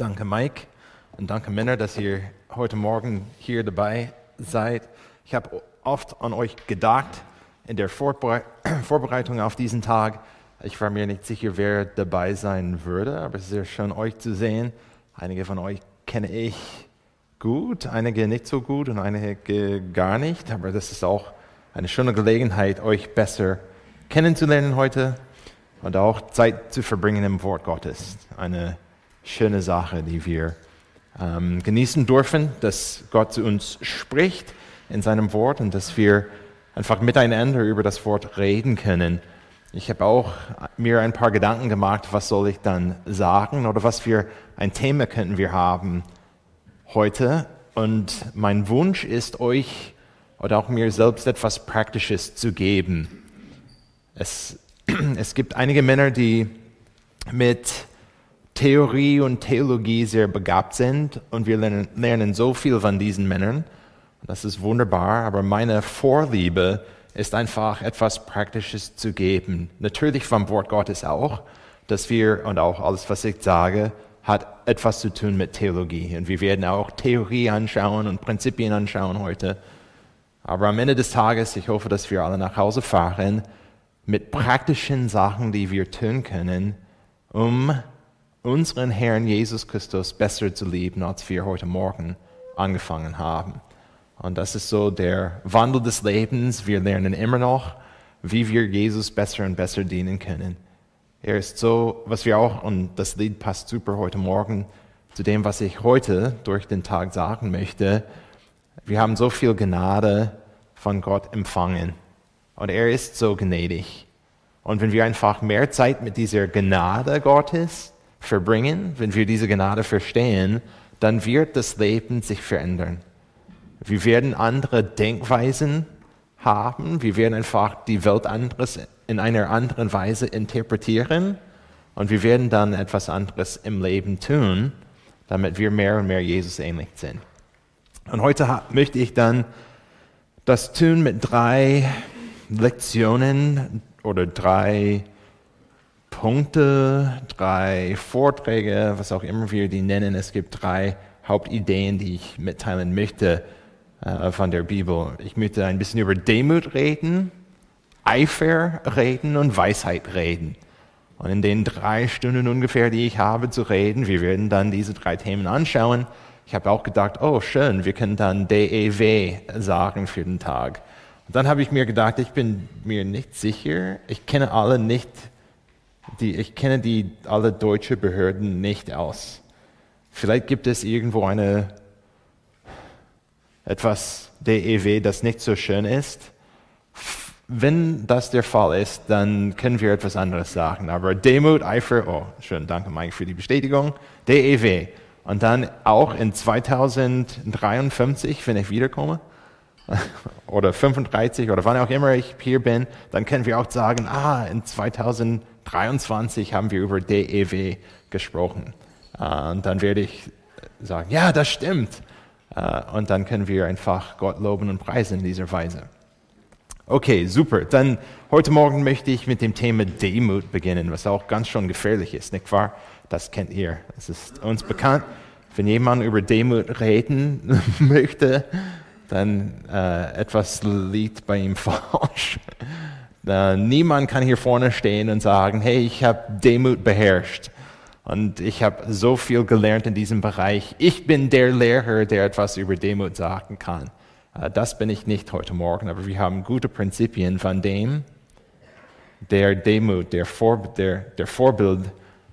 Danke, Mike. Und danke, Männer, dass ihr heute Morgen hier dabei seid. Ich habe oft an euch gedacht in der Vorbere Vorbereitung auf diesen Tag. Ich war mir nicht sicher, wer dabei sein würde, aber es ist sehr schön, euch zu sehen. Einige von euch kenne ich gut, einige nicht so gut und einige gar nicht. Aber das ist auch eine schöne Gelegenheit, euch besser kennenzulernen heute und auch Zeit zu verbringen im Wort Gottes. Eine schöne Sache, die wir ähm, genießen dürfen, dass Gott zu uns spricht in seinem Wort und dass wir einfach miteinander über das Wort reden können. Ich habe auch mir ein paar Gedanken gemacht, was soll ich dann sagen oder was für ein Thema könnten wir haben heute. Und mein Wunsch ist, euch oder auch mir selbst etwas Praktisches zu geben. Es, es gibt einige Männer, die mit Theorie und Theologie sehr begabt sind und wir lernen, lernen so viel von diesen Männern. Das ist wunderbar, aber meine Vorliebe ist einfach etwas Praktisches zu geben. Natürlich vom Wort Gottes auch, dass wir und auch alles, was ich sage, hat etwas zu tun mit Theologie. Und wir werden auch Theorie anschauen und Prinzipien anschauen heute. Aber am Ende des Tages, ich hoffe, dass wir alle nach Hause fahren mit praktischen Sachen, die wir tun können, um unseren Herrn Jesus Christus besser zu lieben, als wir heute Morgen angefangen haben. Und das ist so der Wandel des Lebens. Wir lernen immer noch, wie wir Jesus besser und besser dienen können. Er ist so, was wir auch, und das Lied passt super heute Morgen zu dem, was ich heute durch den Tag sagen möchte. Wir haben so viel Gnade von Gott empfangen. Und er ist so gnädig. Und wenn wir einfach mehr Zeit mit dieser Gnade Gottes verbringen, wenn wir diese Gnade verstehen, dann wird das Leben sich verändern. Wir werden andere Denkweisen haben, wir werden einfach die Welt anderes in einer anderen Weise interpretieren und wir werden dann etwas anderes im Leben tun, damit wir mehr und mehr Jesus ähnlich sind. Und heute möchte ich dann das tun mit drei Lektionen oder drei Punkte, drei Vorträge, was auch immer wir die nennen. Es gibt drei Hauptideen, die ich mitteilen möchte äh, von der Bibel. Ich möchte ein bisschen über Demut reden, Eifer reden und Weisheit reden. Und in den drei Stunden ungefähr, die ich habe zu reden, wir werden dann diese drei Themen anschauen. Ich habe auch gedacht, oh schön, wir können dann DEW sagen für den Tag. Und dann habe ich mir gedacht, ich bin mir nicht sicher, ich kenne alle nicht die, ich kenne die alle deutsche Behörden nicht aus. Vielleicht gibt es irgendwo eine etwas DEW, das nicht so schön ist. Wenn das der Fall ist, dann können wir etwas anderes sagen. Aber Demut, Eifer, oh, schön, danke Mike für die Bestätigung. DEW. Und dann auch in 2053, wenn ich wiederkomme, oder 35 oder wann auch immer ich hier bin, dann können wir auch sagen, ah, in 2053 23 haben wir über DEW gesprochen. Äh, und dann werde ich sagen, ja, das stimmt. Äh, und dann können wir einfach Gott loben und preisen in dieser Weise. Okay, super. Dann heute Morgen möchte ich mit dem Thema Demut beginnen, was auch ganz schon gefährlich ist, nicht wahr? Das kennt ihr. Das ist uns bekannt. Wenn jemand über Demut reden möchte, dann äh, etwas liegt bei ihm falsch. Äh, niemand kann hier vorne stehen und sagen, hey, ich habe Demut beherrscht und ich habe so viel gelernt in diesem Bereich. Ich bin der Lehrer, der etwas über Demut sagen kann. Äh, das bin ich nicht heute Morgen, aber wir haben gute Prinzipien von dem, der Demut, der, Vor, der, der Vorbild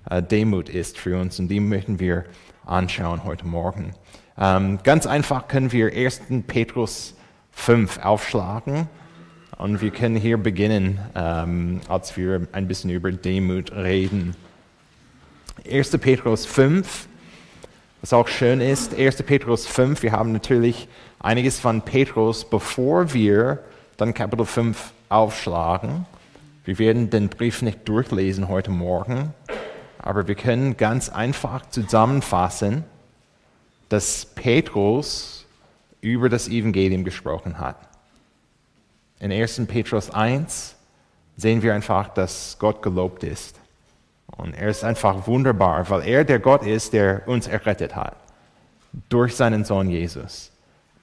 äh, Demut ist für uns und die möchten wir anschauen heute Morgen. Ähm, ganz einfach können wir 1. Petrus 5 aufschlagen. Und wir können hier beginnen, ähm, als wir ein bisschen über Demut reden. 1. Petrus 5, was auch schön ist, 1. Petrus 5, wir haben natürlich einiges von Petrus, bevor wir dann Kapitel 5 aufschlagen. Wir werden den Brief nicht durchlesen heute Morgen, aber wir können ganz einfach zusammenfassen, dass Petrus über das Evangelium gesprochen hat. In 1. Petrus 1 sehen wir einfach, dass Gott gelobt ist. Und er ist einfach wunderbar, weil er der Gott ist, der uns errettet hat. Durch seinen Sohn Jesus.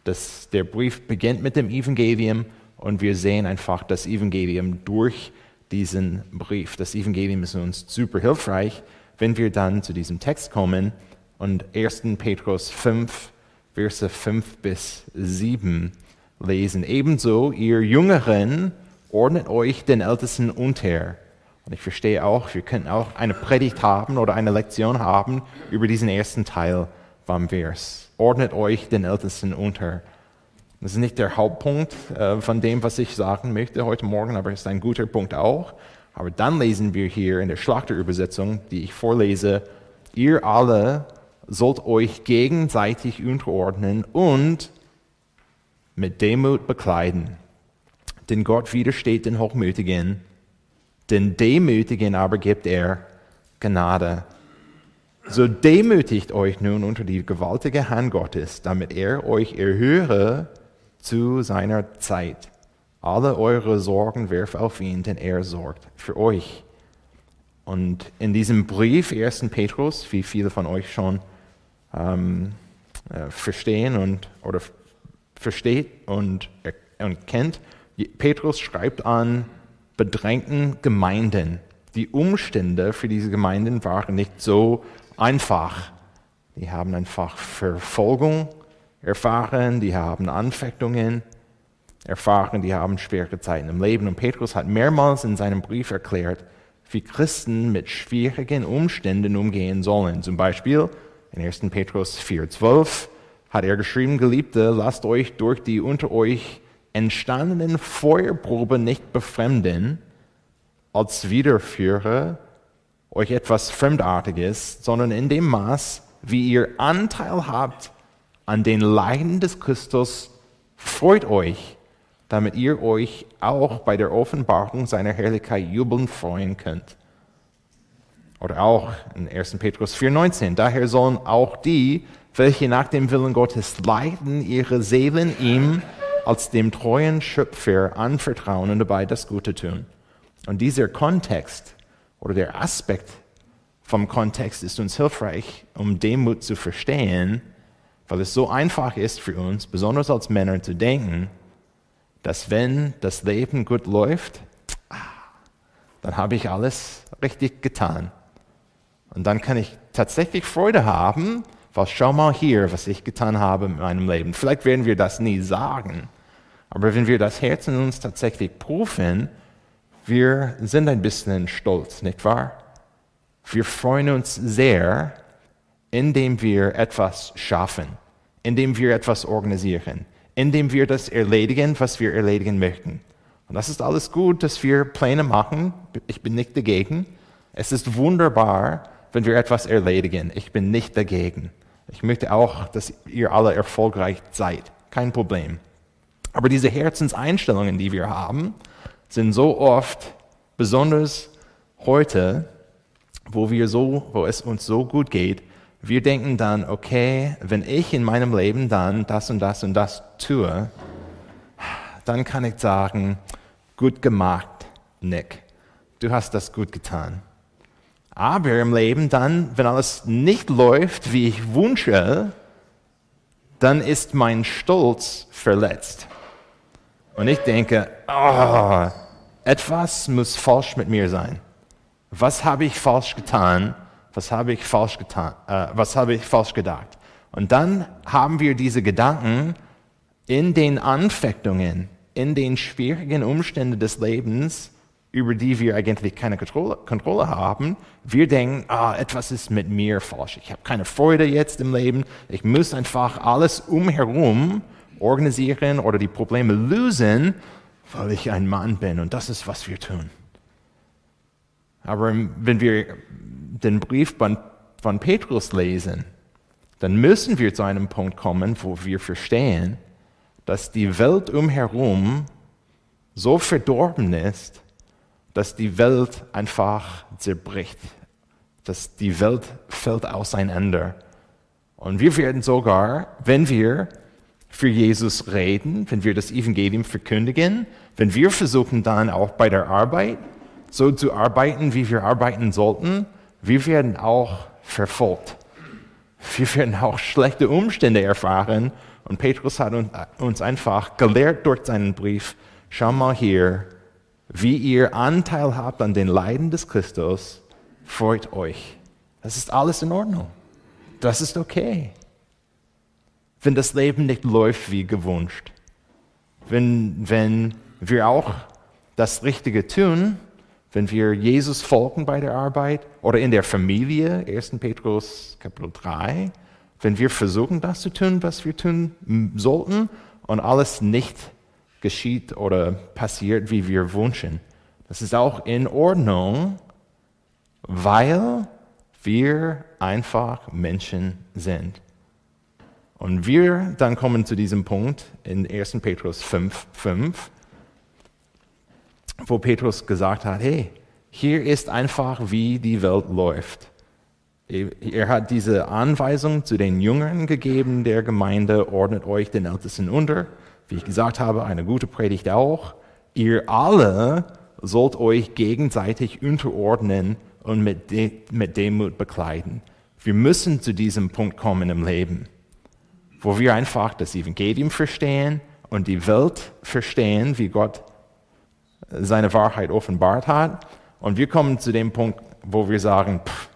Das, der Brief beginnt mit dem Evangelium und wir sehen einfach das Evangelium durch diesen Brief. Das Evangelium ist uns super hilfreich, wenn wir dann zu diesem Text kommen und 1. Petrus 5, Verse 5 bis 7 lesen. Ebenso, ihr Jüngeren, ordnet euch den Ältesten unter. Und ich verstehe auch, wir könnten auch eine Predigt haben oder eine Lektion haben über diesen ersten Teil vom Vers. Ordnet euch den Ältesten unter. Das ist nicht der Hauptpunkt äh, von dem, was ich sagen möchte heute Morgen, aber es ist ein guter Punkt auch. Aber dann lesen wir hier in der Schlachterübersetzung, die ich vorlese, ihr alle sollt euch gegenseitig unterordnen und mit Demut bekleiden. Denn Gott widersteht den Hochmütigen, den Demütigen aber gibt er Gnade. So demütigt euch nun unter die gewaltige Hand Gottes, damit er euch erhöre zu seiner Zeit. Alle eure Sorgen werft auf ihn, denn er sorgt für euch. Und in diesem Brief, 1. Petrus, wie viele von euch schon ähm, äh, verstehen und, oder versteht und, und kennt, Petrus schreibt an bedrängten Gemeinden. Die Umstände für diese Gemeinden waren nicht so einfach. Die haben einfach Verfolgung erfahren, die haben Anfechtungen erfahren, die haben schwere Zeiten im Leben. Und Petrus hat mehrmals in seinem Brief erklärt, wie Christen mit schwierigen Umständen umgehen sollen. Zum Beispiel in 1. Petrus 4,12 hat er geschrieben, Geliebte, lasst euch durch die unter euch entstandenen Feuerprobe nicht befremden, als Wiederführer euch etwas Fremdartiges, sondern in dem Maß, wie ihr Anteil habt an den Leiden des Christus, freut euch, damit ihr euch auch bei der Offenbarung seiner Herrlichkeit jubeln freuen könnt. Oder auch in 1. Petrus 4,19, daher sollen auch die, welche nach dem Willen Gottes leiden, ihre Seelen ihm als dem treuen Schöpfer anvertrauen und dabei das Gute tun. Und dieser Kontext oder der Aspekt vom Kontext ist uns hilfreich, um Demut zu verstehen, weil es so einfach ist für uns, besonders als Männer, zu denken, dass wenn das Leben gut läuft, dann habe ich alles richtig getan. Und dann kann ich tatsächlich Freude haben, weil schau mal hier, was ich getan habe in meinem Leben. Vielleicht werden wir das nie sagen, aber wenn wir das Herz in uns tatsächlich prüfen, wir sind ein bisschen stolz, nicht wahr? Wir freuen uns sehr, indem wir etwas schaffen, indem wir etwas organisieren, indem wir das erledigen, was wir erledigen möchten. Und das ist alles gut, dass wir Pläne machen. Ich bin nicht dagegen. Es ist wunderbar, wenn wir etwas erledigen. Ich bin nicht dagegen. Ich möchte auch, dass ihr alle erfolgreich seid. Kein Problem. Aber diese Herzenseinstellungen, die wir haben, sind so oft, besonders heute, wo, wir so, wo es uns so gut geht, wir denken dann, okay, wenn ich in meinem Leben dann das und das und das tue, dann kann ich sagen, gut gemacht, Nick. Du hast das gut getan. Aber im Leben dann, wenn alles nicht läuft, wie ich wünsche, dann ist mein Stolz verletzt. Und ich denke, oh, etwas muss falsch mit mir sein. Was habe ich falsch getan? Was habe ich falsch getan? Äh, was habe ich falsch gedacht? Und dann haben wir diese Gedanken in den Anfechtungen, in den schwierigen Umständen des Lebens, über die wir eigentlich keine Kontrolle, Kontrolle haben. Wir denken, ah, etwas ist mit mir falsch. Ich habe keine Freude jetzt im Leben. Ich muss einfach alles umherum organisieren oder die Probleme lösen, weil ich ein Mann bin und das ist, was wir tun. Aber wenn wir den Brief von, von Petrus lesen, dann müssen wir zu einem Punkt kommen, wo wir verstehen, dass die Welt umherum so verdorben ist, dass die Welt einfach zerbricht, dass die Welt fällt auseinander. Und wir werden sogar, wenn wir für Jesus reden, wenn wir das Evangelium verkündigen, wenn wir versuchen dann auch bei der Arbeit so zu arbeiten, wie wir arbeiten sollten, wir werden auch verfolgt. Wir werden auch schlechte Umstände erfahren. Und Petrus hat uns einfach gelehrt durch seinen Brief, schau mal hier, wie ihr Anteil habt an den Leiden des Christus, freut euch. Das ist alles in Ordnung. Das ist okay. Wenn das Leben nicht läuft wie gewünscht, wenn, wenn wir auch das Richtige tun, wenn wir Jesus folgen bei der Arbeit oder in der Familie, 1. Petrus Kapitel 3, wenn wir versuchen, das zu tun, was wir tun sollten und alles nicht geschieht oder passiert, wie wir wünschen. Das ist auch in Ordnung, weil wir einfach Menschen sind. Und wir dann kommen zu diesem Punkt in 1. Petrus 5, 5, wo Petrus gesagt hat, hey, hier ist einfach, wie die Welt läuft. Er hat diese Anweisung zu den Jüngern gegeben der Gemeinde, ordnet euch den Ältesten unter. Wie ich gesagt habe, eine gute Predigt auch. Ihr alle sollt euch gegenseitig unterordnen und mit, De mit Demut bekleiden. Wir müssen zu diesem Punkt kommen im Leben, wo wir einfach das Evangelium verstehen und die Welt verstehen, wie Gott seine Wahrheit offenbart hat. Und wir kommen zu dem Punkt, wo wir sagen, pff,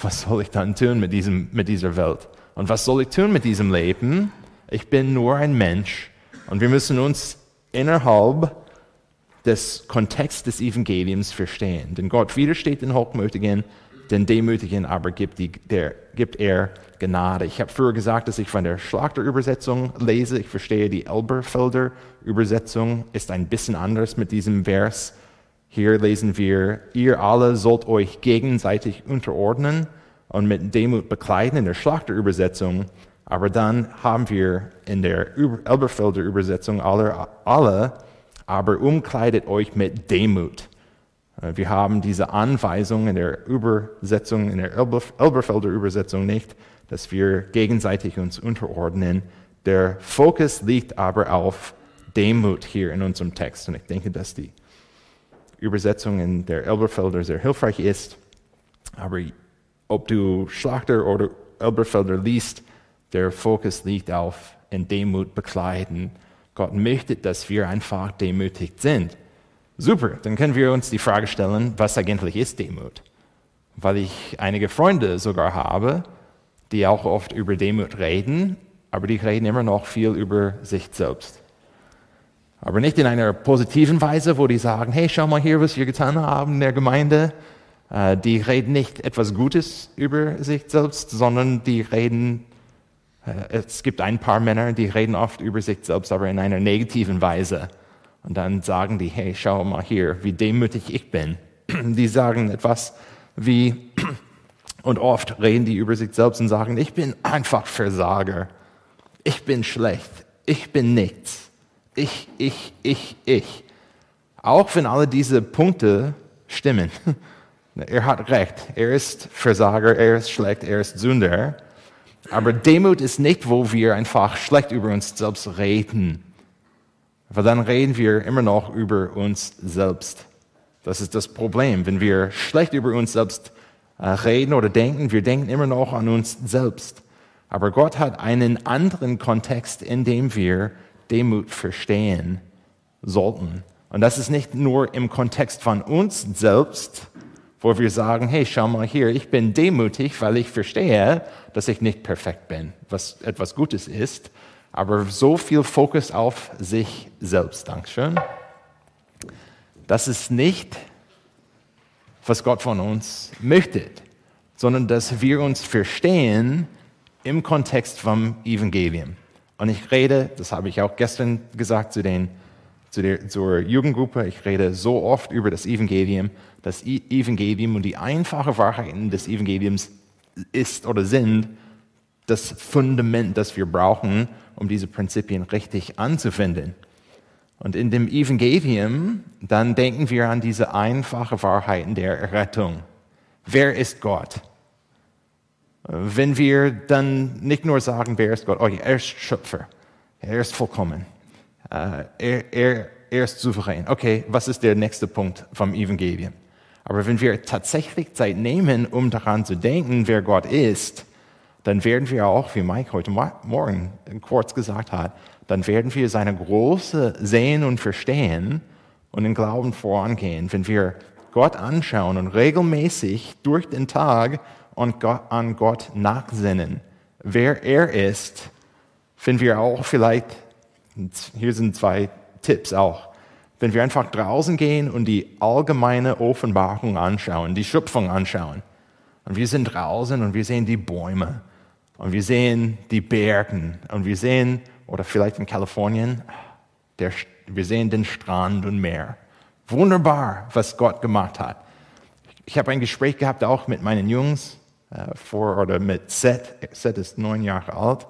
was soll ich dann tun mit, diesem, mit dieser Welt? Und was soll ich tun mit diesem Leben? Ich bin nur ein Mensch. Und wir müssen uns innerhalb des Kontexts des Evangeliums verstehen. Denn Gott widersteht den Hochmütigen, den Demütigen aber gibt, die, der, gibt er Gnade. Ich habe früher gesagt, dass ich von der Schlachterübersetzung lese. Ich verstehe die Elberfelder Übersetzung ist ein bisschen anders mit diesem Vers. Hier lesen wir, ihr alle sollt euch gegenseitig unterordnen und mit Demut bekleiden in der Schlachterübersetzung. Aber dann haben wir in der Elberfelder Übersetzung alle, alle, aber umkleidet euch mit Demut. Äh, wir haben diese Anweisung in der Übersetzung, in der Elberfelder Übersetzung nicht dass wir gegenseitig uns unterordnen. Der Fokus liegt aber auf Demut hier in unserem Text. Und ich denke, dass die Übersetzung in der Elberfelder sehr hilfreich ist. Aber ob du Schlachter oder Elberfelder liest, der Fokus liegt auf in Demut bekleiden. Gott möchte, dass wir einfach demütig sind. Super, dann können wir uns die Frage stellen, was eigentlich ist Demut? Weil ich einige Freunde sogar habe, die auch oft über Demut reden, aber die reden immer noch viel über sich selbst. Aber nicht in einer positiven Weise, wo die sagen, hey, schau mal hier, was wir getan haben in der Gemeinde. Äh, die reden nicht etwas Gutes über sich selbst, sondern die reden, es gibt ein paar Männer, die reden oft über sich selbst, aber in einer negativen Weise. Und dann sagen die, hey, schau mal hier, wie demütig ich bin. Die sagen etwas wie, und oft reden die über sich selbst und sagen, ich bin einfach Versager. Ich bin schlecht. Ich bin nichts. Ich, ich, ich, ich. Auch wenn alle diese Punkte stimmen. Er hat recht. Er ist Versager, er ist schlecht, er ist Sünder. Aber Demut ist nicht, wo wir einfach schlecht über uns selbst reden. Weil dann reden wir immer noch über uns selbst. Das ist das Problem. Wenn wir schlecht über uns selbst äh, reden oder denken, wir denken immer noch an uns selbst. Aber Gott hat einen anderen Kontext, in dem wir Demut verstehen sollten. Und das ist nicht nur im Kontext von uns selbst, wo wir sagen, hey, schau mal hier, ich bin demütig, weil ich verstehe, dass ich nicht perfekt bin, was etwas Gutes ist, aber so viel Fokus auf sich selbst. Dankeschön. Das ist nicht was Gott von uns möchte, sondern dass wir uns verstehen im Kontext vom Evangelium. Und ich rede, das habe ich auch gestern gesagt zu den, zu der, zur Jugendgruppe, ich rede so oft über das Evangelium. Das Evangelium und die einfache Wahrheiten des Evangeliums ist oder sind das Fundament, das wir brauchen, um diese Prinzipien richtig anzuwenden. Und in dem Evangelium, dann denken wir an diese einfache Wahrheiten der Rettung. Wer ist Gott? Wenn wir dann nicht nur sagen, wer ist Gott, oh, er ist Schöpfer, er ist vollkommen, äh, er, er, er ist souverän. Okay, was ist der nächste Punkt vom Evangelium? Aber wenn wir tatsächlich Zeit nehmen, um daran zu denken, wer Gott ist, dann werden wir auch, wie Mike heute Morgen kurz gesagt hat, dann werden wir seine Große sehen und verstehen und in Glauben vorangehen. Wenn wir Gott anschauen und regelmäßig durch den Tag an Gott nachsinnen, wer er ist, wenn wir auch vielleicht, hier sind zwei Tipps auch, wenn wir einfach draußen gehen und die allgemeine Offenbarung anschauen, die Schöpfung anschauen, und wir sind draußen und wir sehen die Bäume und wir sehen die Bergen und wir sehen, oder vielleicht in Kalifornien, der, wir sehen den Strand und Meer. Wunderbar, was Gott gemacht hat. Ich habe ein Gespräch gehabt auch mit meinen Jungs äh, vor, oder mit Seth. Seth ist neun Jahre alt.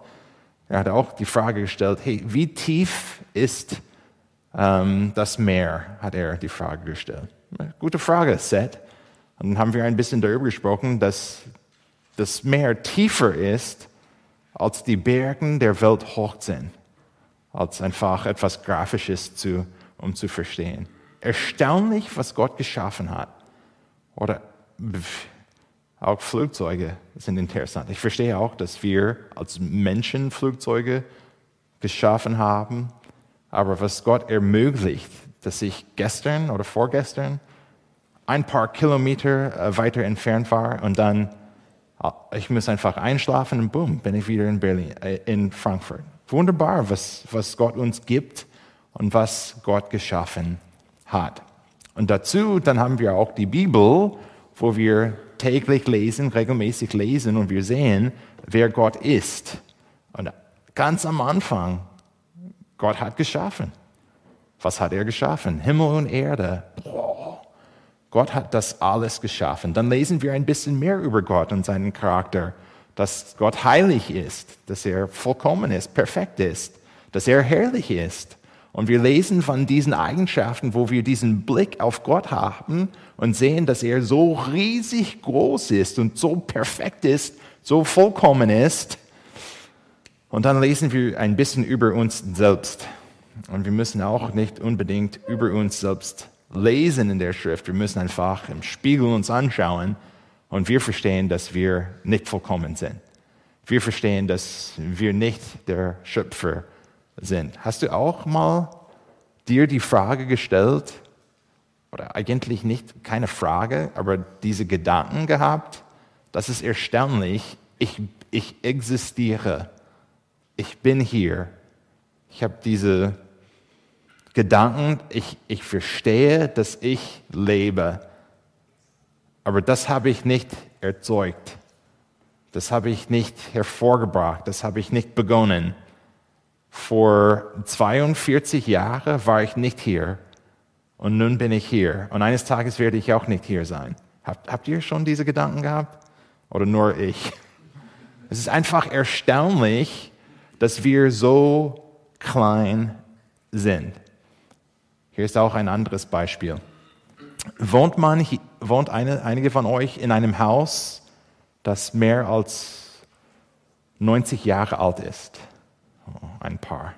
Er hat auch die Frage gestellt, hey, wie tief ist ähm, das Meer, hat er die Frage gestellt. Gute Frage, Seth. Und dann haben wir ein bisschen darüber gesprochen, dass das Meer tiefer ist, als die Bergen der Welt hoch sind. Als einfach etwas Grafisches, zu, um zu verstehen. Erstaunlich, was Gott geschaffen hat. Oder auch Flugzeuge sind interessant. Ich verstehe auch, dass wir als Menschen Flugzeuge geschaffen haben. Aber was Gott ermöglicht, dass ich gestern oder vorgestern ein paar Kilometer äh, weiter entfernt war und dann Ah, ich muss einfach einschlafen und boom, bin ich wieder in Berlin, äh, in Frankfurt. Wunderbar, was, was Gott uns gibt und was Gott geschaffen hat. Und dazu, dann haben wir auch die Bibel, wo wir täglich lesen, regelmäßig lesen und wir sehen, wer Gott ist. Und ganz am Anfang, Gott hat geschaffen. Was hat er geschaffen? Himmel und Erde. Boah. Gott hat das alles geschaffen. Dann lesen wir ein bisschen mehr über Gott und seinen Charakter, dass Gott heilig ist, dass er vollkommen ist, perfekt ist, dass er herrlich ist. Und wir lesen von diesen Eigenschaften, wo wir diesen Blick auf Gott haben und sehen, dass er so riesig groß ist und so perfekt ist, so vollkommen ist. Und dann lesen wir ein bisschen über uns selbst. Und wir müssen auch nicht unbedingt über uns selbst lesen in der Schrift. Wir müssen einfach im Spiegel uns anschauen und wir verstehen, dass wir nicht vollkommen sind. Wir verstehen, dass wir nicht der Schöpfer sind. Hast du auch mal dir die Frage gestellt, oder eigentlich nicht keine Frage, aber diese Gedanken gehabt? Das ist erstaunlich. Ich, ich existiere. Ich bin hier. Ich habe diese Gedanken, ich, ich verstehe, dass ich lebe, aber das habe ich nicht erzeugt. Das habe ich nicht hervorgebracht, das habe ich nicht begonnen. Vor 42 Jahren war ich nicht hier und nun bin ich hier. Und eines Tages werde ich auch nicht hier sein. Habt, habt ihr schon diese Gedanken gehabt? Oder nur ich? Es ist einfach erstaunlich, dass wir so klein sind. Hier ist auch ein anderes Beispiel. Wohnt, man, wohnt eine, einige von euch in einem Haus, das mehr als 90 Jahre alt ist? Oh, ein paar.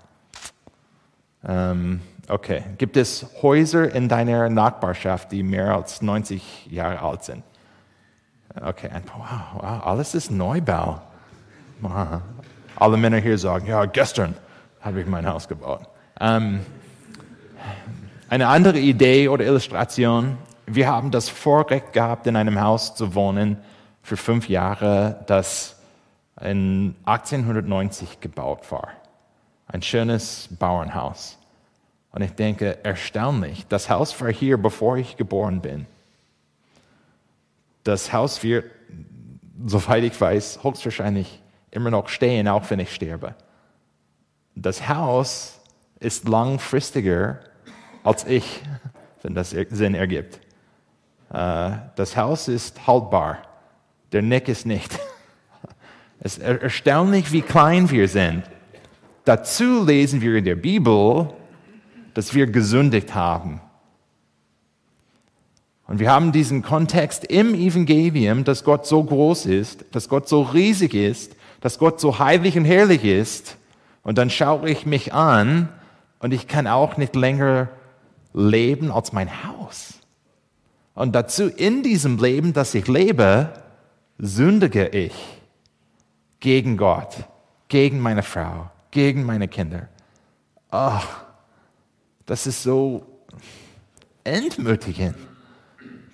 Ähm, okay. Gibt es Häuser in deiner Nachbarschaft, die mehr als 90 Jahre alt sind? Okay, ein paar. Wow, wow, alles ist Neubau. Alle Männer hier sagen, ja, gestern habe ich mein Haus gebaut. Ähm, eine andere Idee oder Illustration. Wir haben das Vorrecht gehabt, in einem Haus zu wohnen für fünf Jahre, das in 1890 gebaut war. Ein schönes Bauernhaus. Und ich denke, erstaunlich, das Haus war hier, bevor ich geboren bin. Das Haus wird, soweit ich weiß, höchstwahrscheinlich immer noch stehen, auch wenn ich sterbe. Das Haus ist langfristiger als ich, wenn das Sinn ergibt. Äh, das Haus ist haltbar, der Nick ist nicht. Es ist erstaunlich, wie klein wir sind. Dazu lesen wir in der Bibel, dass wir gesündigt haben. Und wir haben diesen Kontext im Evangelium, dass Gott so groß ist, dass Gott so riesig ist, dass Gott so heilig und herrlich ist. Und dann schaue ich mich an und ich kann auch nicht länger leben als mein Haus. Und dazu in diesem Leben, das ich lebe, sündige ich gegen Gott, gegen meine Frau, gegen meine Kinder. Oh, das ist so entmutigend,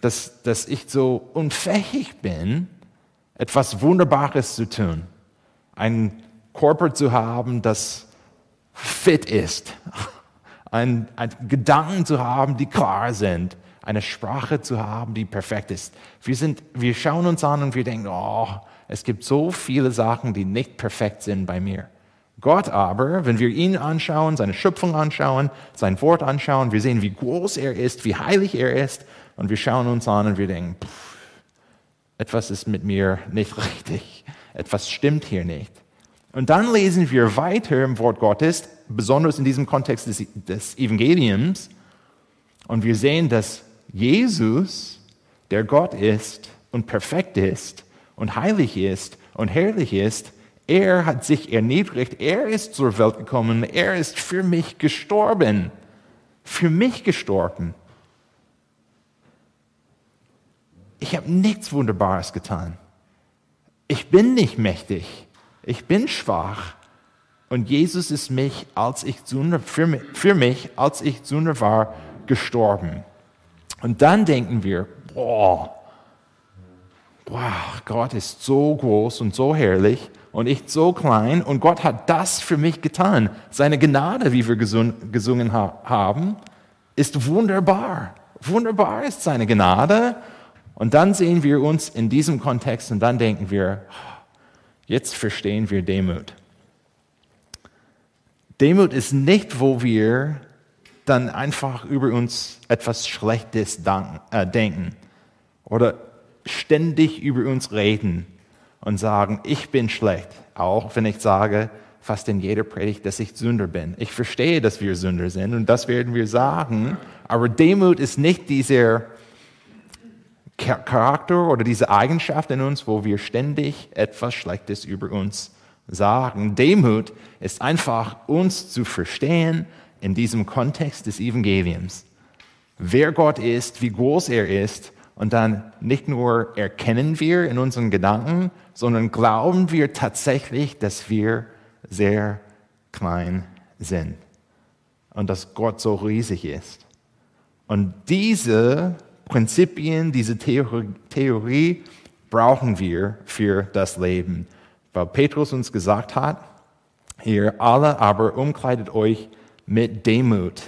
dass, dass ich so unfähig bin, etwas Wunderbares zu tun. Ein Körper zu haben, das fit ist. Ein, ein Gedanken zu haben, die klar sind. Eine Sprache zu haben, die perfekt ist. Wir, sind, wir schauen uns an und wir denken, oh, es gibt so viele Sachen, die nicht perfekt sind bei mir. Gott aber, wenn wir ihn anschauen, seine Schöpfung anschauen, sein Wort anschauen, wir sehen, wie groß er ist, wie heilig er ist, und wir schauen uns an und wir denken, pff, etwas ist mit mir nicht richtig, etwas stimmt hier nicht. Und dann lesen wir weiter im Wort Gottes, besonders in diesem Kontext des, des Evangeliums, und wir sehen, dass Jesus, der Gott ist und perfekt ist und heilig ist und herrlich ist, er hat sich erniedrigt, er ist zur Welt gekommen, er ist für mich gestorben, für mich gestorben. Ich habe nichts Wunderbares getan. Ich bin nicht mächtig. Ich bin schwach. Und Jesus ist mich, als ich Sünder, für mich, für mich, als ich Sünder war, gestorben. Und dann denken wir, boah, boah, Gott ist so groß und so herrlich und ich so klein und Gott hat das für mich getan. Seine Gnade, wie wir gesungen haben, ist wunderbar. Wunderbar ist seine Gnade. Und dann sehen wir uns in diesem Kontext und dann denken wir, Jetzt verstehen wir Demut. Demut ist nicht, wo wir dann einfach über uns etwas Schlechtes äh, denken oder ständig über uns reden und sagen, ich bin schlecht, auch wenn ich sage, fast in jeder Predigt, dass ich Sünder bin. Ich verstehe, dass wir Sünder sind und das werden wir sagen, aber Demut ist nicht dieser Charakter oder diese Eigenschaft in uns, wo wir ständig etwas Schlechtes über uns sagen. Demut ist einfach uns zu verstehen in diesem Kontext des Evangeliums. Wer Gott ist, wie groß er ist und dann nicht nur erkennen wir in unseren Gedanken, sondern glauben wir tatsächlich, dass wir sehr klein sind und dass Gott so riesig ist. Und diese Prinzipien, diese Theorie, brauchen wir für das Leben. Weil Petrus uns gesagt hat, ihr alle aber umkleidet euch mit Demut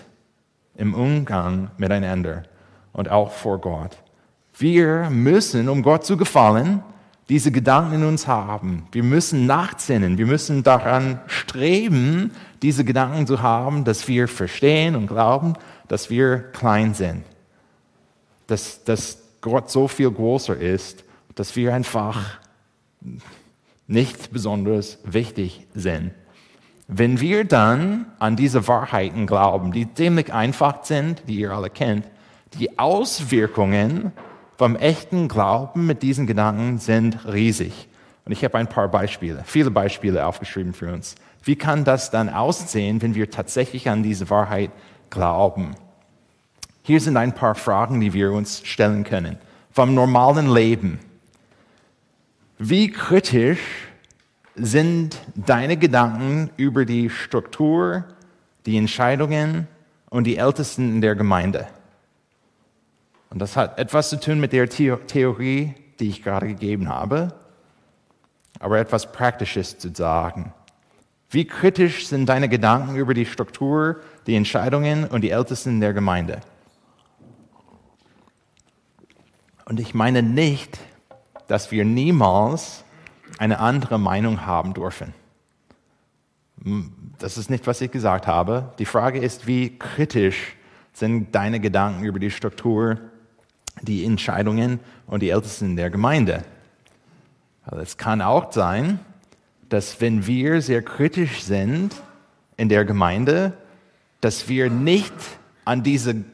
im Umgang miteinander und auch vor Gott. Wir müssen, um Gott zu gefallen, diese Gedanken in uns haben. Wir müssen nachsinnen. Wir müssen daran streben, diese Gedanken zu haben, dass wir verstehen und glauben, dass wir klein sind dass, dass Gott so viel größer ist, dass wir einfach nicht besonders wichtig sind. Wenn wir dann an diese Wahrheiten glauben, die ziemlich einfach sind, die ihr alle kennt, die Auswirkungen vom echten Glauben mit diesen Gedanken sind riesig. Und ich habe ein paar Beispiele, viele Beispiele aufgeschrieben für uns. Wie kann das dann aussehen, wenn wir tatsächlich an diese Wahrheit glauben? Hier sind ein paar Fragen, die wir uns stellen können. Vom normalen Leben. Wie kritisch sind deine Gedanken über die Struktur, die Entscheidungen und die Ältesten in der Gemeinde? Und das hat etwas zu tun mit der Theorie, die ich gerade gegeben habe, aber etwas Praktisches zu sagen. Wie kritisch sind deine Gedanken über die Struktur, die Entscheidungen und die Ältesten in der Gemeinde? Und ich meine nicht, dass wir niemals eine andere Meinung haben dürfen. Das ist nicht, was ich gesagt habe. Die Frage ist, wie kritisch sind deine Gedanken über die Struktur, die Entscheidungen und die Ältesten der Gemeinde? Also es kann auch sein, dass wenn wir sehr kritisch sind in der Gemeinde, dass wir nicht an diese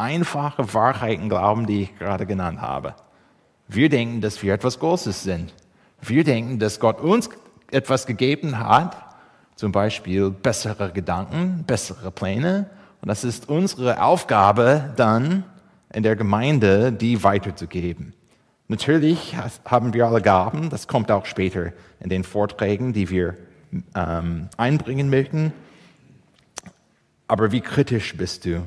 einfache Wahrheiten glauben, die ich gerade genannt habe. Wir denken, dass wir etwas Großes sind. Wir denken, dass Gott uns etwas gegeben hat, zum Beispiel bessere Gedanken, bessere Pläne. Und das ist unsere Aufgabe dann, in der Gemeinde, die weiterzugeben. Natürlich haben wir alle Gaben, das kommt auch später in den Vorträgen, die wir ähm, einbringen möchten. Aber wie kritisch bist du?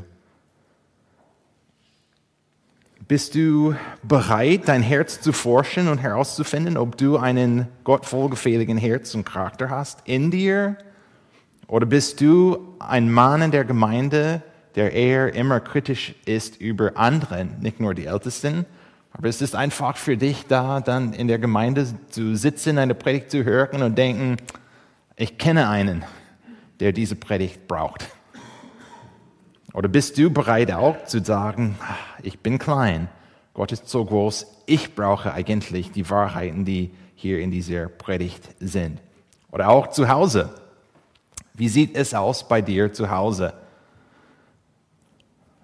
Bist du bereit, dein Herz zu forschen und herauszufinden, ob du einen Gott wohlgefälligen Herz und Charakter hast in dir? Oder bist du ein Mann in der Gemeinde, der eher immer kritisch ist über andere, nicht nur die Ältesten, aber es ist einfach für dich da, dann in der Gemeinde zu sitzen, eine Predigt zu hören und denken, ich kenne einen, der diese Predigt braucht. Oder bist du bereit auch zu sagen, ich bin klein, Gott ist so groß, ich brauche eigentlich die Wahrheiten, die hier in dieser Predigt sind. Oder auch zu Hause. Wie sieht es aus bei dir zu Hause?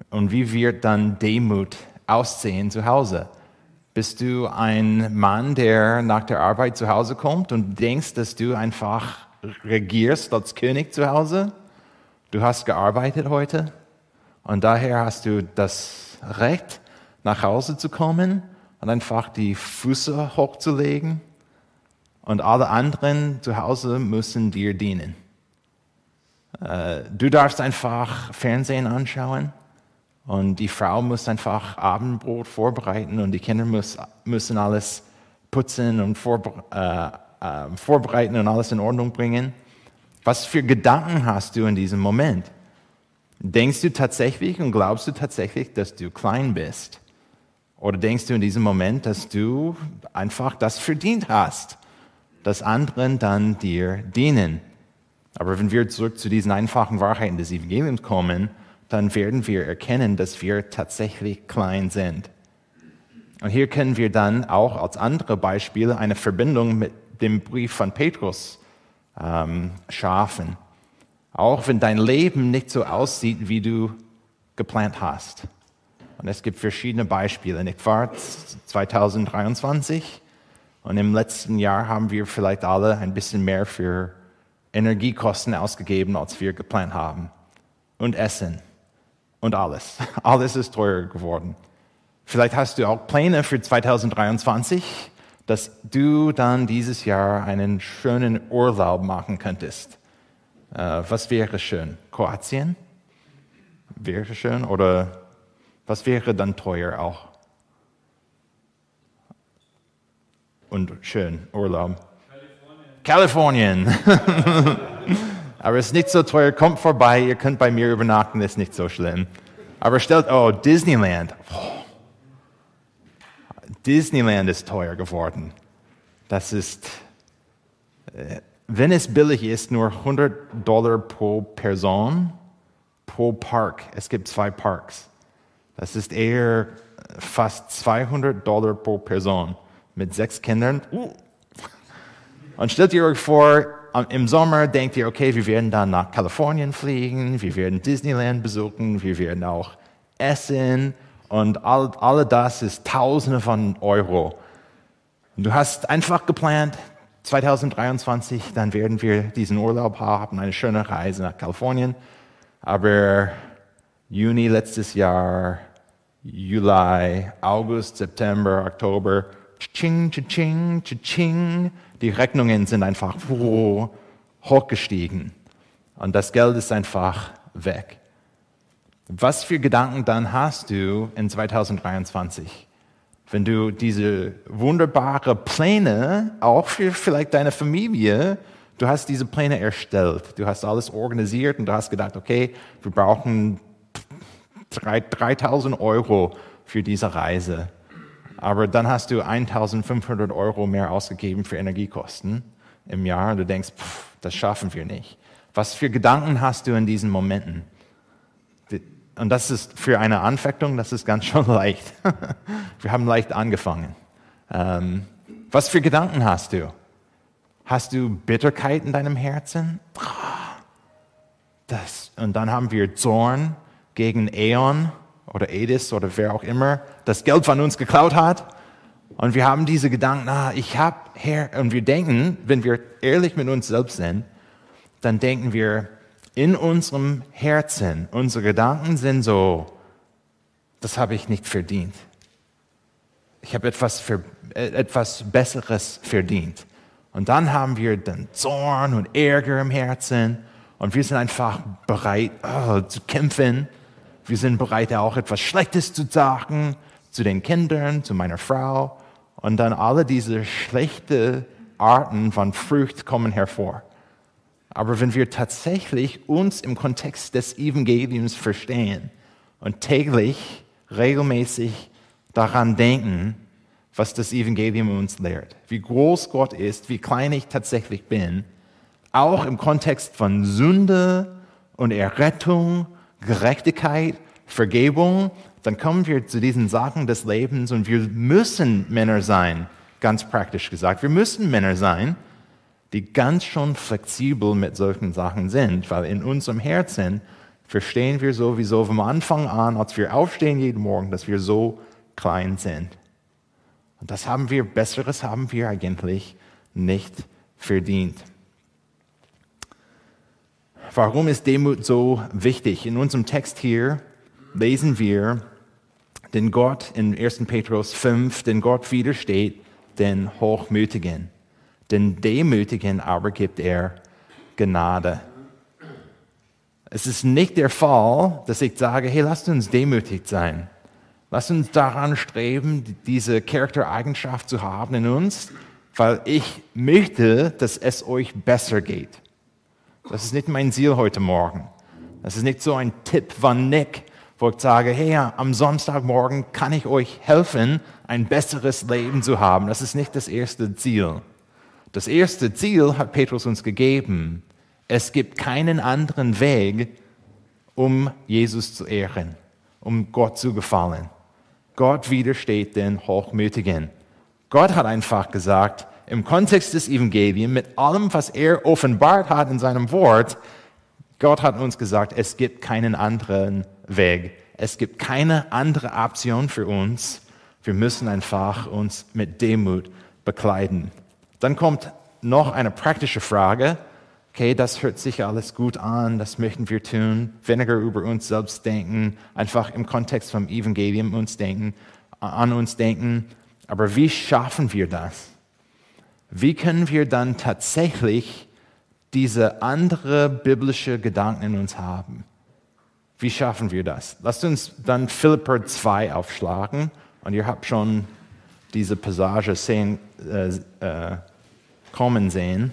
Und wie wird dann Demut aussehen zu Hause? Bist du ein Mann, der nach der Arbeit zu Hause kommt und denkst, dass du einfach regierst als König zu Hause? Du hast gearbeitet heute und daher hast du das Recht, nach Hause zu kommen und einfach die Füße hochzulegen und alle anderen zu Hause müssen dir dienen. Äh, du darfst einfach Fernsehen anschauen und die Frau muss einfach Abendbrot vorbereiten und die Kinder müssen alles putzen und äh, äh, vorbereiten und alles in Ordnung bringen. Was für Gedanken hast du in diesem Moment? Denkst du tatsächlich und glaubst du tatsächlich, dass du klein bist? Oder denkst du in diesem Moment, dass du einfach das verdient hast, dass anderen dann dir dienen? Aber wenn wir zurück zu diesen einfachen Wahrheiten des Evangeliums kommen, dann werden wir erkennen, dass wir tatsächlich klein sind. Und hier können wir dann auch als andere Beispiele eine Verbindung mit dem Brief von Petrus ähm, schaffen. Auch wenn dein Leben nicht so aussieht, wie du geplant hast. Und es gibt verschiedene Beispiele. Ich war 2023 und im letzten Jahr haben wir vielleicht alle ein bisschen mehr für Energiekosten ausgegeben, als wir geplant haben. Und Essen. Und alles. Alles ist teurer geworden. Vielleicht hast du auch Pläne für 2023, dass du dann dieses Jahr einen schönen Urlaub machen könntest. Äh, was wäre schön? Kroatien? Wäre schön? Oder was wäre dann teuer auch? Und schön, Urlaub. Kalifornien. Aber es ist nicht so teuer, kommt vorbei, ihr könnt bei mir übernachten, ist nicht so schlimm. Aber stellt, oh, Disneyland. Oh. Disneyland ist teuer geworden. Das ist, äh, wenn es billig ist, nur 100 Dollar pro Person, pro Park. Es gibt zwei Parks. Das ist eher fast 200 Dollar pro Person mit sechs Kindern. Und stellt ihr euch vor, im Sommer denkt ihr, okay, wir werden dann nach Kalifornien fliegen, wir werden Disneyland besuchen, wir werden auch essen und all, all das ist Tausende von Euro. Und du hast einfach geplant, 2023, dann werden wir diesen Urlaub haben, eine schöne Reise nach Kalifornien. Aber Juni letztes Jahr, Juli, August, September, Oktober, ching, ching, ching, die Rechnungen sind einfach hochgestiegen und das Geld ist einfach weg. Was für Gedanken dann hast du in 2023? Wenn du diese wunderbare Pläne, auch für vielleicht deine Familie, du hast diese Pläne erstellt, du hast alles organisiert und du hast gedacht, okay, wir brauchen 3000 Euro für diese Reise aber dann hast du 1500 Euro mehr ausgegeben für Energiekosten im Jahr und du denkst, pff, das schaffen wir nicht. Was für Gedanken hast du in diesen Momenten? Und das ist für eine Anfechtung, das ist ganz schön leicht. wir haben leicht angefangen. Ähm, was für Gedanken hast du? Hast du Bitterkeit in deinem Herzen? Das, und dann haben wir Zorn gegen Eon oder Edis oder wer auch immer das Geld von uns geklaut hat. Und wir haben diese Gedanken, ah, ich habe Herr, und wir denken, wenn wir ehrlich mit uns selbst sind, dann denken wir in unserem Herzen, unsere Gedanken sind so das habe ich nicht verdient. Ich habe etwas, für, äh, etwas Besseres verdient. Und dann haben wir den Zorn und Ärger im Herzen und wir sind einfach bereit oh, zu kämpfen. Wir sind bereit, auch etwas Schlechtes zu sagen zu den Kindern, zu meiner Frau. Und dann alle diese schlechten Arten von Frucht kommen hervor. Aber wenn wir tatsächlich uns im Kontext des Evangeliums verstehen und täglich, regelmäßig daran denken, was das Evangelium uns lehrt, wie groß Gott ist, wie klein ich tatsächlich bin, auch im Kontext von Sünde und Errettung, Gerechtigkeit, Vergebung, dann kommen wir zu diesen Sachen des Lebens und wir müssen Männer sein, ganz praktisch gesagt. Wir müssen Männer sein, die ganz schon flexibel mit solchen Sachen sind, weil in unserem Herzen verstehen wir sowieso vom Anfang an, als wir aufstehen jeden Morgen, dass wir so klein sind. Und das haben wir, Besseres haben wir eigentlich nicht verdient. Warum ist Demut so wichtig? In unserem Text hier lesen wir, den Gott in 1. Petrus 5, den Gott widersteht den Hochmütigen. Den Demütigen aber gibt er Gnade. Es ist nicht der Fall, dass ich sage, hey, lasst uns demütig sein. Lasst uns daran streben, diese Charaktereigenschaft zu haben in uns, weil ich möchte, dass es euch besser geht. Das ist nicht mein Ziel heute Morgen. Das ist nicht so ein Tipp von Nick, wo ich sage, hey, am Samstagmorgen kann ich euch helfen, ein besseres Leben zu haben. Das ist nicht das erste Ziel. Das erste Ziel hat Petrus uns gegeben. Es gibt keinen anderen Weg, um Jesus zu ehren, um Gott zu gefallen. Gott widersteht den Hochmütigen. Gott hat einfach gesagt, im Kontext des Evangeliums, mit allem, was er offenbart hat in seinem Wort, Gott hat uns gesagt, es gibt keinen anderen Weg. Es gibt keine andere Option für uns. Wir müssen einfach uns mit Demut bekleiden. Dann kommt noch eine praktische Frage. Okay, das hört sich alles gut an, das möchten wir tun, weniger über uns selbst denken, einfach im Kontext vom Evangelium uns denken, an uns denken. Aber wie schaffen wir das? Wie können wir dann tatsächlich diese andere biblische Gedanken in uns haben? Wie schaffen wir das? Lasst uns dann Philipper 2 aufschlagen und ihr habt schon diese Passage sehen, äh, äh, kommen sehen.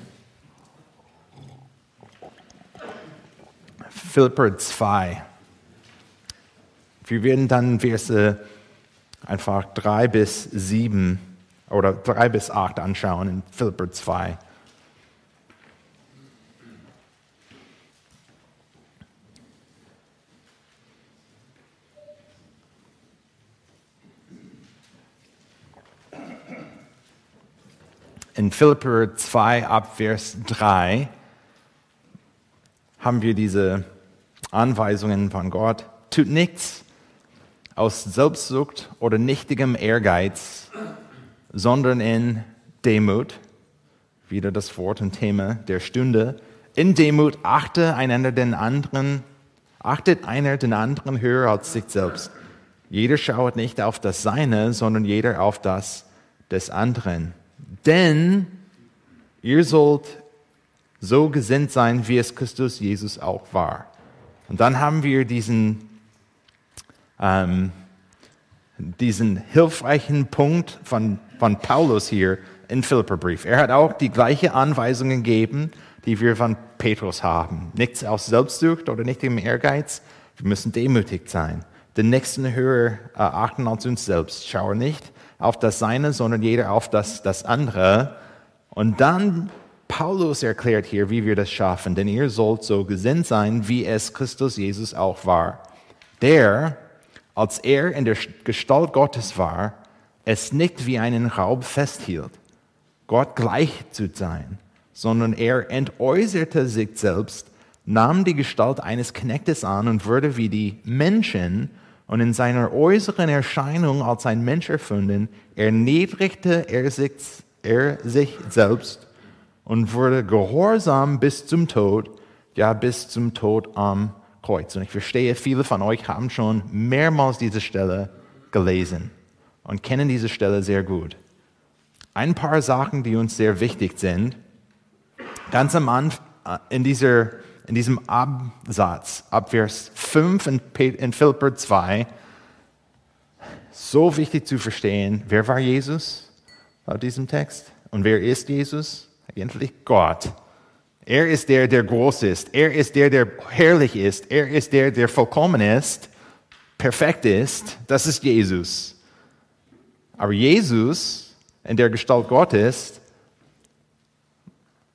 Philipper 2. Wir werden dann Verse einfach 3 bis 7 oder 3 bis 8 anschauen in Philipper 2. In Philipper 2 ab Vers 3 haben wir diese Anweisungen von Gott. Tut nichts aus Selbstsucht oder nichtigem Ehrgeiz, sondern in Demut, wieder das Wort und Thema der Stunde, in Demut achte einander den anderen, achtet einer den anderen höher als sich selbst. Jeder schaut nicht auf das Seine, sondern jeder auf das des anderen. Denn ihr sollt so gesinnt sein, wie es Christus Jesus auch war. Und dann haben wir diesen, ähm, diesen hilfreichen Punkt von, von Paulus hier in Philipperbrief. Er hat auch die gleiche Anweisungen gegeben, die wir von Petrus haben. Nichts aus Selbstsucht oder nicht im Ehrgeiz. Wir müssen demütig sein. Den Nächsten höher äh, achten als uns selbst. Schaue nicht auf das Seine, sondern jeder auf das, das andere. Und dann Paulus erklärt hier, wie wir das schaffen, denn ihr sollt so gesinnt sein, wie es Christus Jesus auch war. Der, als er in der Gestalt Gottes war, es nicht wie einen Raub festhielt, Gott gleich zu sein, sondern er entäußerte sich selbst, nahm die Gestalt eines Knechtes an und wurde wie die Menschen und in seiner äußeren Erscheinung als ein Mensch erfunden, erniedrigte er sich, er sich selbst und wurde gehorsam bis zum Tod, ja bis zum Tod am Kreuz. Und ich verstehe, viele von euch haben schon mehrmals diese Stelle gelesen und kennen diese Stelle sehr gut. Ein paar Sachen, die uns sehr wichtig sind. Ganz am Anfang, äh, in, dieser, in diesem Absatz, ab Vers 5 in, Philipper 2, so wichtig zu verstehen, wer war Jesus laut diesem Text? Und wer ist Jesus? Eigentlich Gott. Er ist der, der groß ist. Er ist der, der herrlich ist. Er ist der, der vollkommen ist, perfekt ist. Das ist Jesus. Aber Jesus, in der Gestalt Gottes,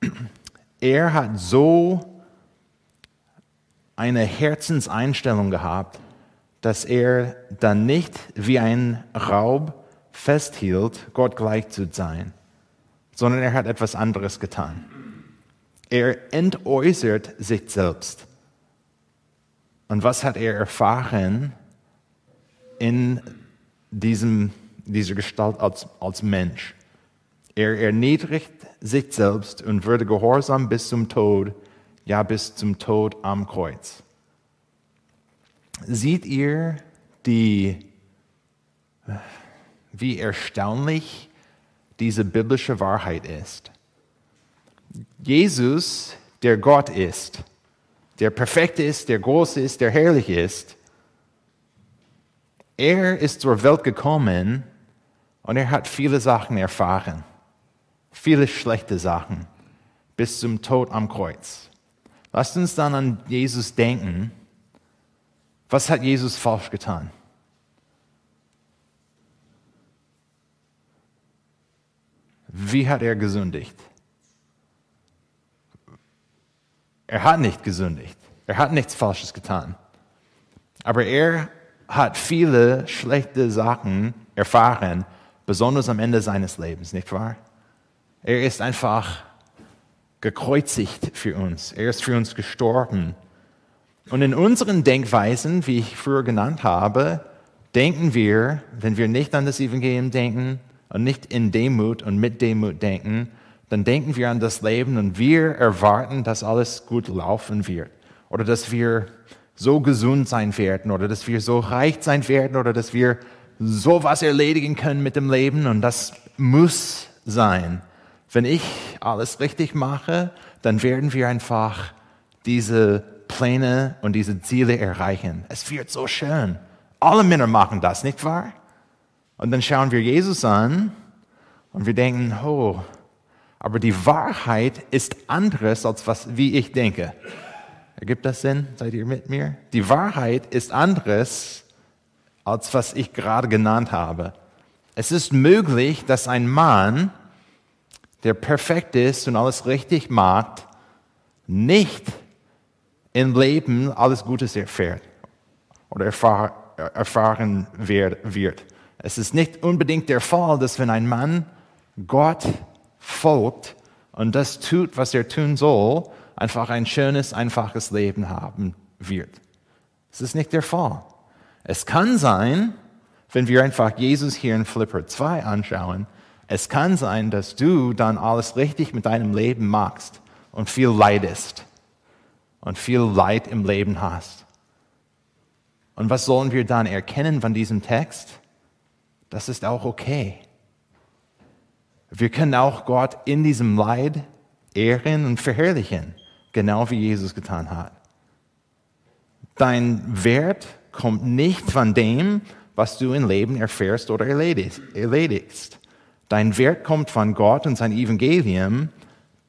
er hat so eine Herzenseinstellung gehabt, dass er dann nicht wie ein Raub festhielt, Gott gleich zu sein, sondern er hat etwas anderes getan. Er entäußert sich selbst. Und was hat er erfahren in diesem, dieser Gestalt als, als Mensch? Er erniedrigt sich selbst und wurde gehorsam bis zum Tod, ja bis zum Tod am Kreuz. Seht ihr die, wie erstaunlich diese biblische Wahrheit ist? Jesus, der Gott ist, der perfekt ist, der groß ist, der herrlich ist, er ist zur Welt gekommen und er hat viele Sachen erfahren, viele schlechte Sachen, bis zum Tod am Kreuz. Lasst uns dann an Jesus denken. Was hat Jesus falsch getan? Wie hat er gesündigt? Er hat nicht gesündigt. Er hat nichts Falsches getan. Aber er hat viele schlechte Sachen erfahren, besonders am Ende seines Lebens, nicht wahr? Er ist einfach gekreuzigt für uns. Er ist für uns gestorben. Und in unseren Denkweisen, wie ich früher genannt habe, denken wir, wenn wir nicht an das Evangelium denken und nicht in Demut und mit Demut denken, dann denken wir an das Leben und wir erwarten, dass alles gut laufen wird. Oder dass wir so gesund sein werden oder dass wir so reich sein werden oder dass wir so was erledigen können mit dem Leben und das muss sein. Wenn ich alles richtig mache, dann werden wir einfach diese Pläne und diese Ziele erreichen. Es wird so schön. Alle Männer machen das, nicht wahr? Und dann schauen wir Jesus an und wir denken, oh, aber die Wahrheit ist anderes, als was, wie ich denke. Ergibt das Sinn? Seid ihr mit mir? Die Wahrheit ist anderes, als was ich gerade genannt habe. Es ist möglich, dass ein Mann, der perfekt ist und alles richtig macht, nicht im Leben alles Gutes erfährt oder erfahren wird. Es ist nicht unbedingt der Fall, dass wenn ein Mann Gott folgt und das tut, was er tun soll, einfach ein schönes, einfaches Leben haben wird. Das ist nicht der Fall. Es kann sein, wenn wir einfach Jesus hier in Philipper 2 anschauen, es kann sein, dass du dann alles richtig mit deinem Leben machst und viel leidest und viel Leid im Leben hast. Und was sollen wir dann erkennen von diesem Text? Das ist auch okay. Wir können auch Gott in diesem Leid ehren und verherrlichen, genau wie Jesus getan hat. Dein Wert kommt nicht von dem, was du im Leben erfährst oder erledigst. Dein Wert kommt von Gott und sein Evangelium.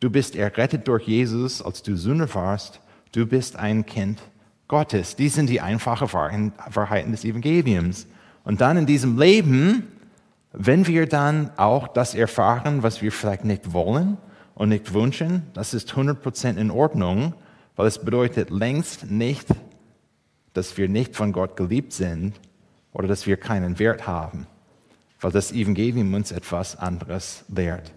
Du bist errettet durch Jesus, als du Sünder warst. Du bist ein Kind Gottes. Dies sind die einfachen Wahrheiten des Evangeliums. Und dann in diesem Leben wenn wir dann auch das erfahren, was wir vielleicht nicht wollen und nicht wünschen, das ist 100% in Ordnung, weil es bedeutet längst nicht, dass wir nicht von Gott geliebt sind oder dass wir keinen Wert haben, weil das Evangelium uns etwas anderes lehrt.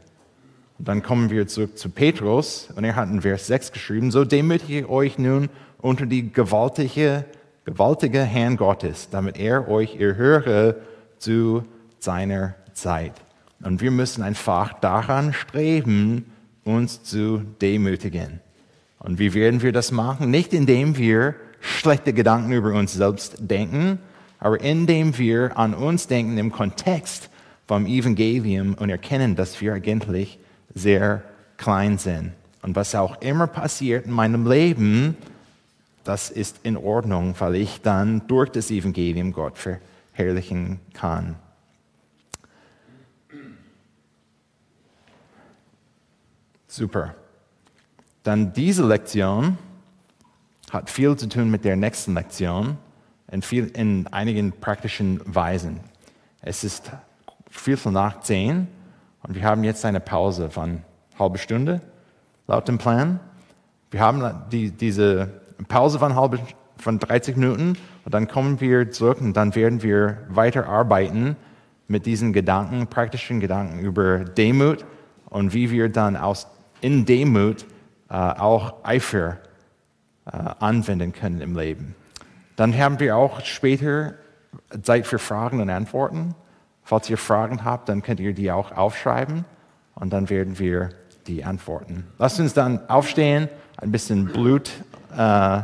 Und dann kommen wir zurück zu Petrus und er hat in Vers 6 geschrieben, so demütige euch nun unter die gewaltige, gewaltige Herrn Gottes, damit er euch erhöre zu seiner Zeit. Und wir müssen einfach daran streben, uns zu demütigen. Und wie werden wir das machen? Nicht indem wir schlechte Gedanken über uns selbst denken, aber indem wir an uns denken im Kontext vom Evangelium und erkennen, dass wir eigentlich sehr klein sind. Und was auch immer passiert in meinem Leben, das ist in Ordnung, weil ich dann durch das Evangelium Gott verherrlichen kann. Super. Dann diese Lektion hat viel zu tun mit der nächsten Lektion in, viel, in einigen praktischen Weisen. Es ist zu nach zehn und wir haben jetzt eine Pause von halben Stunde laut dem Plan. Wir haben die, diese Pause von, halbe, von 30 Minuten und dann kommen wir zurück und dann werden wir weiter arbeiten mit diesen Gedanken, praktischen Gedanken über Demut und wie wir dann aus, in Demut äh, auch Eifer äh, anwenden können im Leben. Dann haben wir auch später Zeit für Fragen und Antworten. Falls ihr Fragen habt, dann könnt ihr die auch aufschreiben und dann werden wir die antworten. Lasst uns dann aufstehen, ein bisschen Blut äh,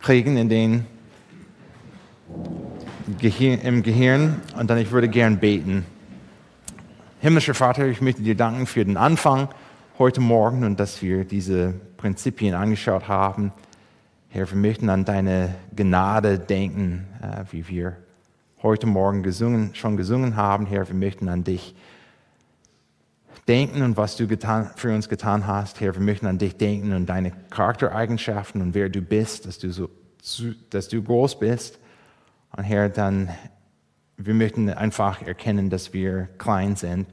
kriegen in den Gehir im Gehirn und dann ich würde gern beten. Himmlischer Vater, ich möchte dir danken für den Anfang heute Morgen und dass wir diese Prinzipien angeschaut haben. Herr, wir möchten an deine Gnade denken, äh, wie wir heute Morgen gesungen, schon gesungen haben. Herr, wir möchten an dich denken und was du getan, für uns getan hast. Herr, wir möchten an dich denken und deine Charaktereigenschaften und wer du bist, dass du, so, dass du groß bist. Und Herr, dann, wir möchten einfach erkennen, dass wir klein sind.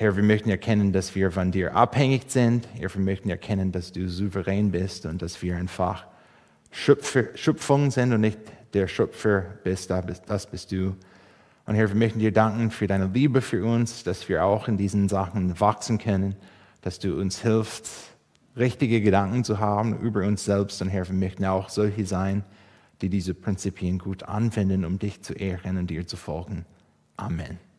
Herr, wir möchten erkennen, dass wir von dir abhängig sind. Herr, wir möchten erkennen, dass du souverän bist und dass wir einfach Schöpfer, Schöpfung sind und nicht der Schöpfer bist. Das bist du. Und Herr, wir möchten dir danken für deine Liebe für uns, dass wir auch in diesen Sachen wachsen können, dass du uns hilfst, richtige Gedanken zu haben über uns selbst. Und Herr, wir möchten auch solche sein, die diese Prinzipien gut anwenden, um dich zu ehren und dir zu folgen. Amen.